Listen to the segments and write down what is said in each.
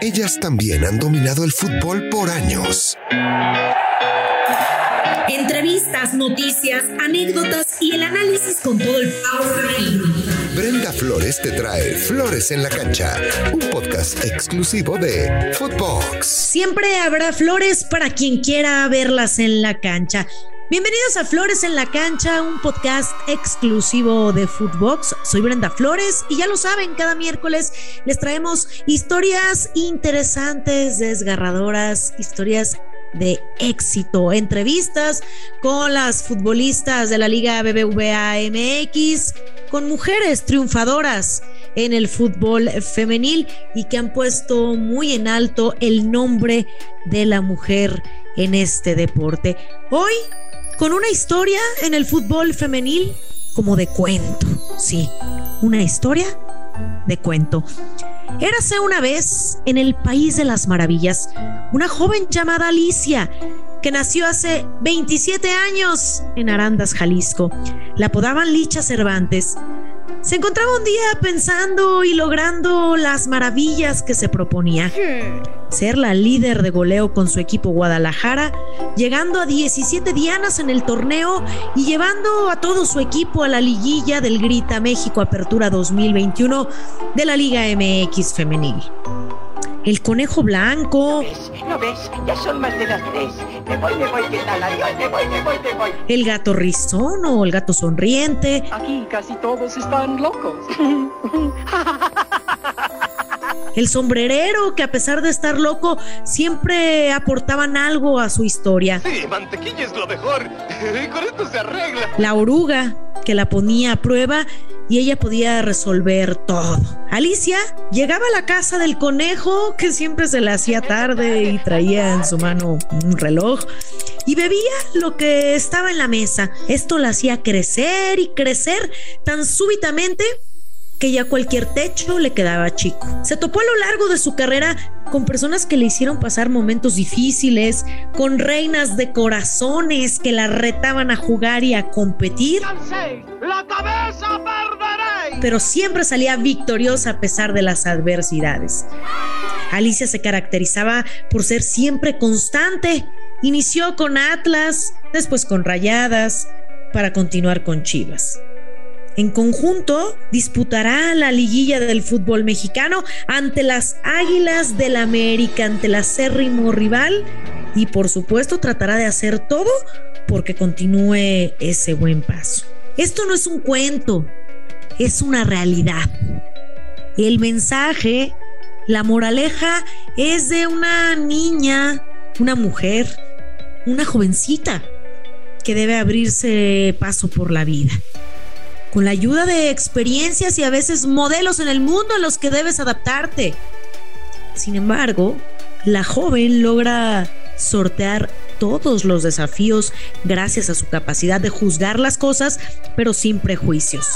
Ellas también han dominado el fútbol por años. Entrevistas, noticias, anécdotas y el análisis con todo el power Brenda Flores te trae Flores en la Cancha, un podcast exclusivo de Footbox. Siempre habrá flores para quien quiera verlas en la cancha. Bienvenidos a Flores en la Cancha, un podcast exclusivo de Footbox. Soy Brenda Flores y ya lo saben, cada miércoles les traemos historias interesantes, desgarradoras, historias de éxito, entrevistas con las futbolistas de la Liga BBVA MX, con mujeres triunfadoras en el fútbol femenil y que han puesto muy en alto el nombre de la mujer en este deporte. Hoy, con una historia en el fútbol femenil como de cuento, sí, una historia de cuento. Érase una vez en el País de las Maravillas una joven llamada Alicia que nació hace 27 años en Arandas, Jalisco. La apodaban Licha Cervantes se encontraba un día pensando y logrando las maravillas que se proponía. Ser la líder de goleo con su equipo Guadalajara, llegando a 17 dianas en el torneo y llevando a todo su equipo a la liguilla del Grita México Apertura 2021 de la Liga MX Femenil el conejo blanco. ¿No ves? Ya son más de las tres. Me voy, me voy, ¿qué tal? Adiós, me voy, me voy, me voy. El gato rizón o el gato sonriente. Aquí casi todos están locos. el sombrerero que a pesar de estar loco siempre aportaban algo a su historia. Sí, mantequilla es lo mejor. Con esto se arregla. La oruga que la ponía a prueba y ella podía resolver todo. Alicia llegaba a la casa del conejo, que siempre se le hacía tarde y traía en su mano un reloj, y bebía lo que estaba en la mesa. Esto la hacía crecer y crecer tan súbitamente que ya cualquier techo le quedaba chico. Se topó a lo largo de su carrera con personas que le hicieron pasar momentos difíciles, con reinas de corazones que la retaban a jugar y a competir. ¡La cabeza Pero siempre salía victoriosa a pesar de las adversidades. Alicia se caracterizaba por ser siempre constante. Inició con Atlas, después con Rayadas, para continuar con Chivas. En conjunto, disputará la liguilla del fútbol mexicano ante las Águilas del América, ante el acérrimo rival y por supuesto tratará de hacer todo porque continúe ese buen paso. Esto no es un cuento, es una realidad. El mensaje, la moraleja es de una niña, una mujer, una jovencita que debe abrirse paso por la vida con la ayuda de experiencias y a veces modelos en el mundo a los que debes adaptarte. Sin embargo, la joven logra sortear todos los desafíos gracias a su capacidad de juzgar las cosas, pero sin prejuicios.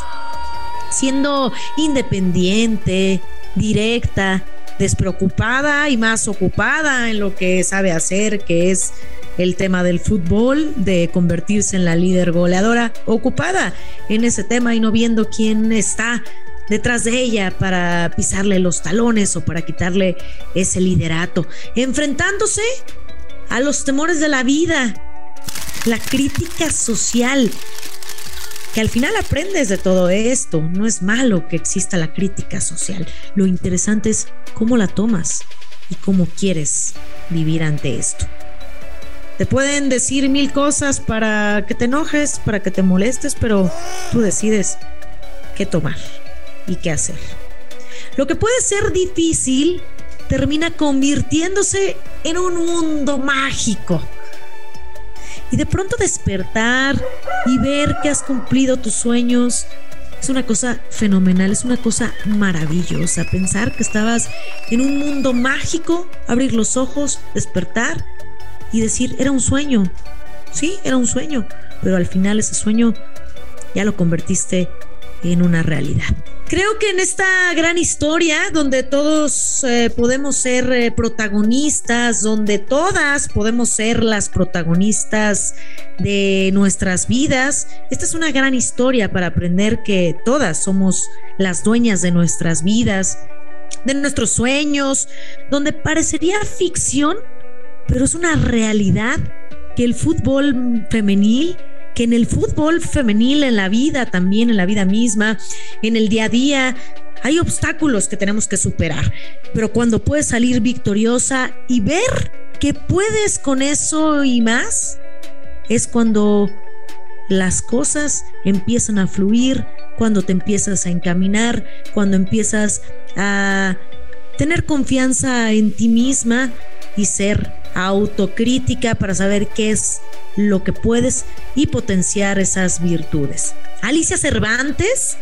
Siendo independiente, directa, despreocupada y más ocupada en lo que sabe hacer, que es el tema del fútbol, de convertirse en la líder goleadora, ocupada en ese tema y no viendo quién está detrás de ella para pisarle los talones o para quitarle ese liderato, enfrentándose a los temores de la vida, la crítica social, que al final aprendes de todo esto. No es malo que exista la crítica social. Lo interesante es cómo la tomas y cómo quieres vivir ante esto. Te pueden decir mil cosas para que te enojes, para que te molestes, pero tú decides qué tomar y qué hacer. Lo que puede ser difícil termina convirtiéndose en un mundo mágico. Y de pronto despertar y ver que has cumplido tus sueños es una cosa fenomenal, es una cosa maravillosa. Pensar que estabas en un mundo mágico, abrir los ojos, despertar y decir, era un sueño. Sí, era un sueño, pero al final ese sueño ya lo convertiste en una realidad. Creo que en esta gran historia, donde todos eh, podemos ser eh, protagonistas, donde todas podemos ser las protagonistas de nuestras vidas, esta es una gran historia para aprender que todas somos las dueñas de nuestras vidas, de nuestros sueños, donde parecería ficción, pero es una realidad que el fútbol femenil que en el fútbol femenil, en la vida también, en la vida misma, en el día a día, hay obstáculos que tenemos que superar. Pero cuando puedes salir victoriosa y ver que puedes con eso y más, es cuando las cosas empiezan a fluir, cuando te empiezas a encaminar, cuando empiezas a tener confianza en ti misma y ser autocrítica para saber qué es lo que puedes y potenciar esas virtudes. Alicia Cervantes,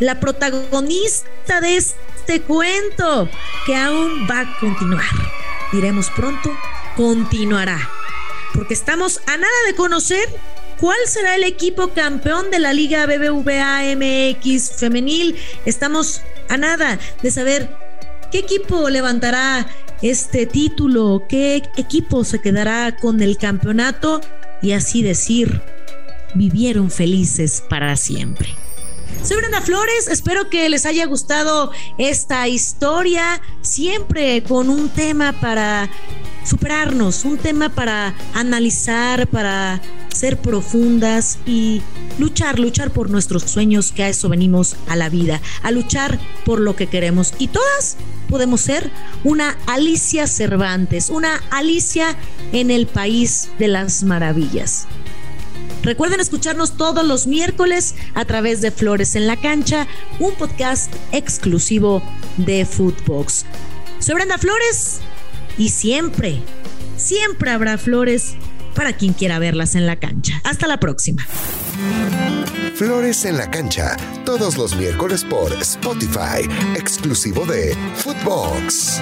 la protagonista de este cuento, que aún va a continuar. Diremos pronto, continuará. Porque estamos a nada de conocer cuál será el equipo campeón de la Liga BBVA MX femenil. Estamos a nada de saber qué equipo levantará este título, qué equipo se quedará con el campeonato y así decir, vivieron felices para siempre. Soy Brenda Flores, espero que les haya gustado esta historia, siempre con un tema para superarnos, un tema para analizar, para ser profundas y luchar, luchar por nuestros sueños, que a eso venimos a la vida, a luchar por lo que queremos. Y todas podemos ser una Alicia Cervantes, una Alicia en el País de las Maravillas. Recuerden escucharnos todos los miércoles a través de Flores en la Cancha, un podcast exclusivo de Footbox. Soy Brenda Flores y siempre, siempre habrá flores para quien quiera verlas en la cancha. Hasta la próxima. Flores en la cancha, todos los miércoles por Spotify, exclusivo de Footbox.